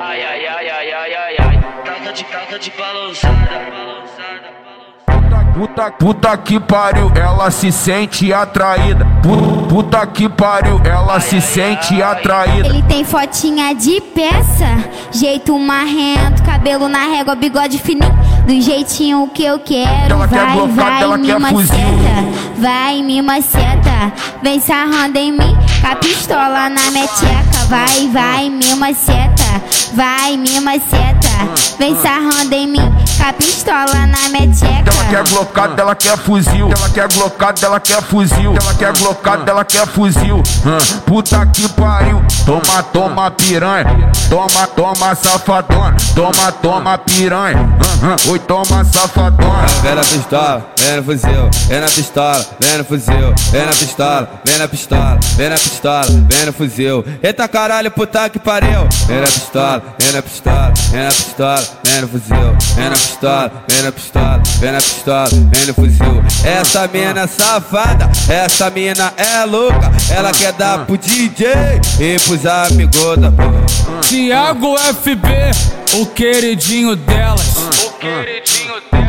Ai, ai, ai, ai, ai, ai, ai. Taca de taca de balançada, balançada. Puta, puta que pariu, ela se sente atraída. Pu- Puta que pariu, ela se sente atraída. Ele tem fotinha de peça, jeito marrento, cabelo na régua, bigode fininho, do jeitinho que eu quero. Ela quer vai, blocada, vai, ela me quer fuzil. maceta, vai, me maceta, vem sarrando em mim, com a pistola na meteca. Vai, vai, me maceta, vai, me maceta, vem sarrando em mim, com a pistola na meteca. Ela quer blocada, ela quer fuzil. Ela quer blocada, ela quer fuzil. Ela quer blocada, ela quer fuzil. Hã, Puta que pariu. Toma, toma piranha. Toma, toma safadona. Toma, toma piranha. Hã, hã, Oi, toma safadona. Vem na pistola, vem no fuzil, vem na pistola, vem no fuzil, vem na pistola, vem na pistola, vem na pistola, vem no fuzil. Eita caralho, puta que pariu. Vem na pistola, vem na pistola, vem na pistola, vem no fuzil, vem na pistola, vem na pistola, vem na pistola, vem no fuzil. Essa mina safada, essa mina é louca, ela quer dar pro DJ e pros amigos da porra. Tiago FB, o queridinho delas. O queridinho delas.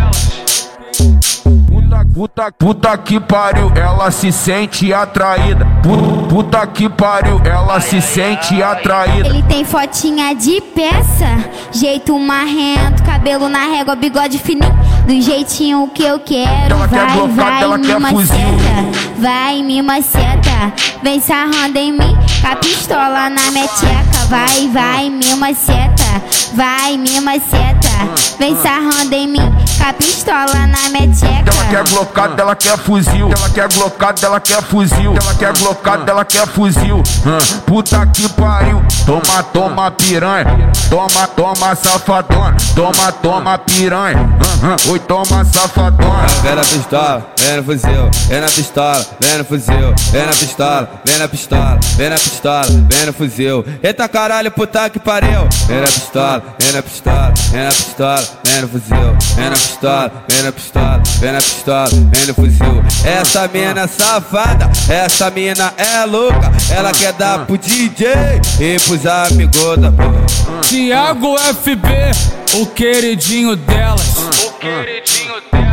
Puta, puta, puta que pariu, ela se sente atraída. Pu- Puta que pariu, ela se sente atraída. Ele tem fotinha de peça, jeito marrento, cabelo na régua, bigode fininho, do jeitinho que eu quero. Ela quer vai, blocada, vai, ela me quer fuzil. maceta, vai, me maceta, vem sarrando em mim, com a pistola na meteca. Vai, vai, me maceta, vai, me maceta, vem sarrando em mim, com a pistola na meteca. Ela quer blocada, ela quer fuzil. Ela quer blocada, ela quer fuzil. Ela quer blocada, ela quer fuzil. Puta que pariu. Toma, toma piranha. Toma, toma safadona. Toma, toma piranha. Toma safadona. Vem na pistola, vem no fuzil, vem na pistola, vem no fuzil, vem na pistola, vem na pistola, vem na pistola, vem no fuzil. Eita caralho, puta que pariu. Vem na pistola, vem na pistola, vem na pistola, vem no fuzil, vem na pistola, vem na pistola, vem na pistola, vem no fuzil. Essa mina safada, essa mina é louca, ela quer dar pro DJ e pros amigos da. Tiago FB, o queridinho delas. Queridinho delas.